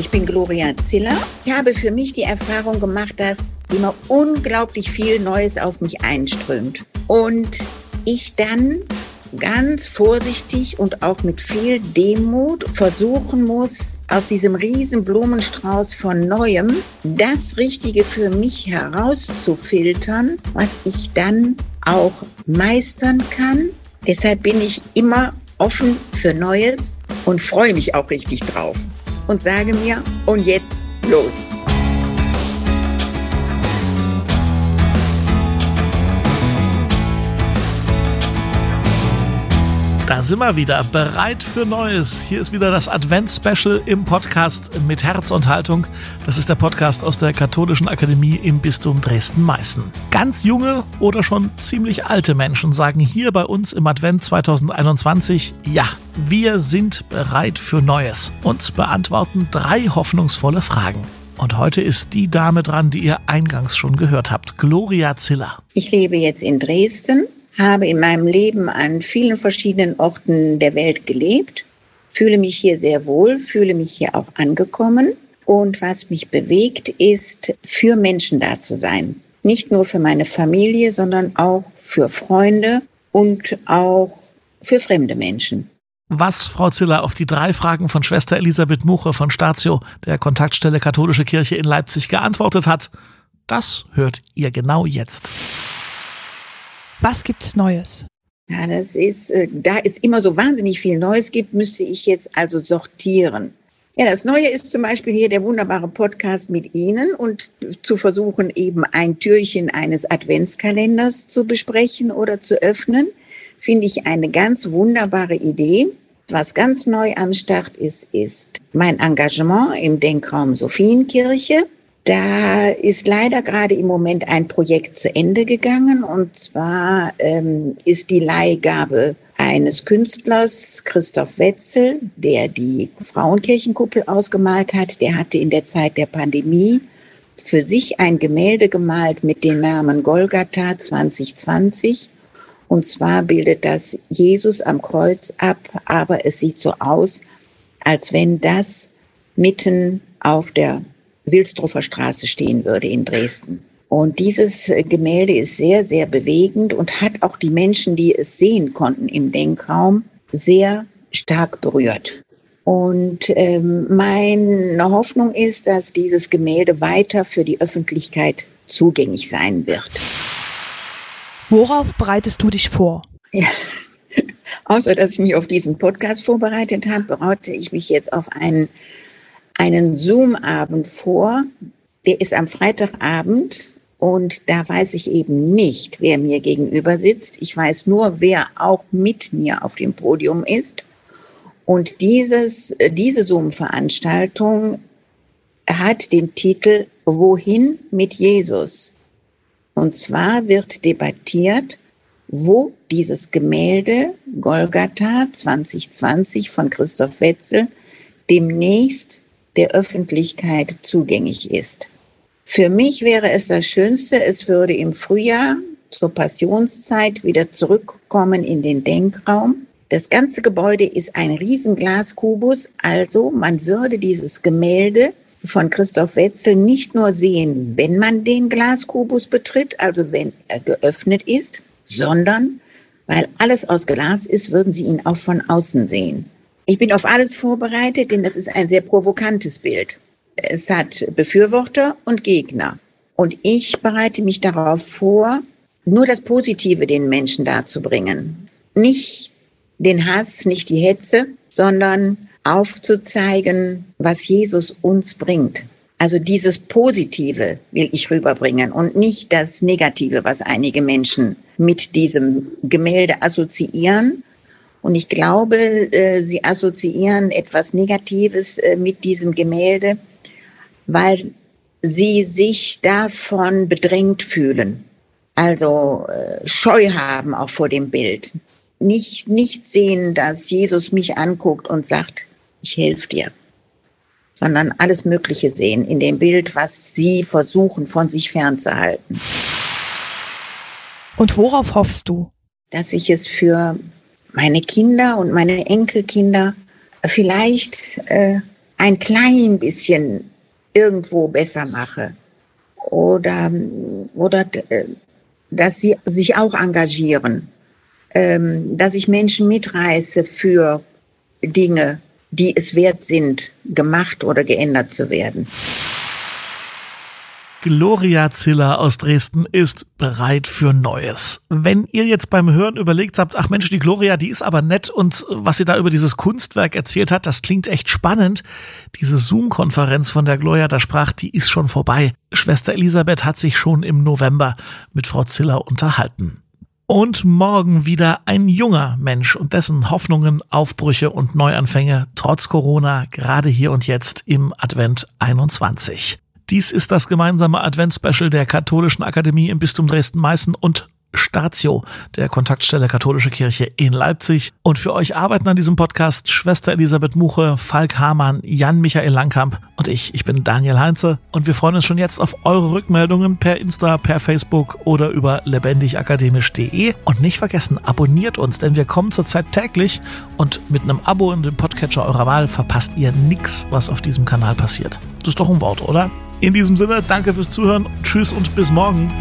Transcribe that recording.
Ich bin Gloria Ziller. Ich habe für mich die Erfahrung gemacht, dass immer unglaublich viel Neues auf mich einströmt. Und ich dann ganz vorsichtig und auch mit viel Demut versuchen muss, aus diesem riesen Blumenstrauß von Neuem das Richtige für mich herauszufiltern, was ich dann auch meistern kann. Deshalb bin ich immer offen für Neues und freue mich auch richtig drauf und sage mir, und jetzt los. Da sind wir wieder, bereit für Neues. Hier ist wieder das Advents-Special im Podcast mit Herz und Haltung. Das ist der Podcast aus der Katholischen Akademie im Bistum Dresden-Meißen. Ganz junge oder schon ziemlich alte Menschen sagen hier bei uns im Advent 2021, ja, wir sind bereit für Neues und beantworten drei hoffnungsvolle Fragen. Und heute ist die Dame dran, die ihr eingangs schon gehört habt, Gloria Ziller. Ich lebe jetzt in Dresden habe in meinem Leben an vielen verschiedenen Orten der Welt gelebt, fühle mich hier sehr wohl, fühle mich hier auch angekommen. Und was mich bewegt, ist, für Menschen da zu sein. Nicht nur für meine Familie, sondern auch für Freunde und auch für fremde Menschen. Was Frau Ziller auf die drei Fragen von Schwester Elisabeth Muche von Statio, der Kontaktstelle Katholische Kirche in Leipzig, geantwortet hat, das hört ihr genau jetzt. Was gibt's Neues? Ja, das ist, äh, da es immer so wahnsinnig viel Neues gibt, müsste ich jetzt also sortieren. Ja, das Neue ist zum Beispiel hier der wunderbare Podcast mit Ihnen und zu versuchen, eben ein Türchen eines Adventskalenders zu besprechen oder zu öffnen, finde ich eine ganz wunderbare Idee. Was ganz neu am Start ist, ist mein Engagement im Denkraum Sophienkirche. Da ist leider gerade im Moment ein Projekt zu Ende gegangen und zwar ähm, ist die Leihgabe eines Künstlers, Christoph Wetzel, der die Frauenkirchenkuppel ausgemalt hat. Der hatte in der Zeit der Pandemie für sich ein Gemälde gemalt mit dem Namen Golgatha 2020. Und zwar bildet das Jesus am Kreuz ab, aber es sieht so aus, als wenn das mitten auf der Wilsdruffer Straße stehen würde in Dresden. Und dieses Gemälde ist sehr, sehr bewegend und hat auch die Menschen, die es sehen konnten im Denkraum, sehr stark berührt. Und ähm, meine Hoffnung ist, dass dieses Gemälde weiter für die Öffentlichkeit zugänglich sein wird. Worauf bereitest du dich vor? Ja. Außer dass ich mich auf diesen Podcast vorbereitet habe, bereite ich mich jetzt auf einen einen Zoom-Abend vor. Der ist am Freitagabend und da weiß ich eben nicht, wer mir gegenüber sitzt. Ich weiß nur, wer auch mit mir auf dem Podium ist. Und dieses, diese Zoom-Veranstaltung hat den Titel Wohin mit Jesus? Und zwar wird debattiert, wo dieses Gemälde Golgatha 2020 von Christoph Wetzel demnächst der Öffentlichkeit zugänglich ist. Für mich wäre es das Schönste, es würde im Frühjahr zur Passionszeit wieder zurückkommen in den Denkraum. Das ganze Gebäude ist ein Riesenglaskubus, also man würde dieses Gemälde von Christoph Wetzel nicht nur sehen, wenn man den Glaskubus betritt, also wenn er geöffnet ist, sondern weil alles aus Glas ist, würden Sie ihn auch von außen sehen. Ich bin auf alles vorbereitet, denn das ist ein sehr provokantes Bild. Es hat Befürworter und Gegner. Und ich bereite mich darauf vor, nur das Positive den Menschen darzubringen. Nicht den Hass, nicht die Hetze, sondern aufzuzeigen, was Jesus uns bringt. Also dieses Positive will ich rüberbringen und nicht das Negative, was einige Menschen mit diesem Gemälde assoziieren und ich glaube, äh, sie assoziieren etwas Negatives äh, mit diesem Gemälde, weil sie sich davon bedrängt fühlen. Also äh, Scheu haben auch vor dem Bild. Nicht, nicht sehen, dass Jesus mich anguckt und sagt, ich helfe dir, sondern alles Mögliche sehen in dem Bild, was sie versuchen von sich fernzuhalten. Und worauf hoffst du? Dass ich es für meine Kinder und meine Enkelkinder vielleicht äh, ein klein bisschen irgendwo besser mache oder, oder äh, dass sie sich auch engagieren, ähm, dass ich Menschen mitreiße für Dinge, die es wert sind, gemacht oder geändert zu werden. Gloria Ziller aus Dresden ist bereit für Neues. Wenn ihr jetzt beim Hören überlegt habt, ach Mensch, die Gloria, die ist aber nett und was sie da über dieses Kunstwerk erzählt hat, das klingt echt spannend. Diese Zoom-Konferenz von der Gloria, da sprach, die ist schon vorbei. Schwester Elisabeth hat sich schon im November mit Frau Ziller unterhalten. Und morgen wieder ein junger Mensch und dessen Hoffnungen, Aufbrüche und Neuanfänge trotz Corona gerade hier und jetzt im Advent 21. Dies ist das gemeinsame Adventsspecial der Katholischen Akademie im Bistum Dresden-Meißen und Statio, der Kontaktstelle Katholische Kirche in Leipzig. Und für euch arbeiten an diesem Podcast Schwester Elisabeth Muche, Falk Hamann, Jan-Michael Langkamp und ich. Ich bin Daniel Heinze und wir freuen uns schon jetzt auf eure Rückmeldungen per Insta, per Facebook oder über lebendigakademisch.de. Und nicht vergessen, abonniert uns, denn wir kommen zurzeit täglich und mit einem Abo in dem Podcatcher eurer Wahl verpasst ihr nichts, was auf diesem Kanal passiert. Das ist doch ein Wort, oder? In diesem Sinne, danke fürs Zuhören, tschüss und bis morgen.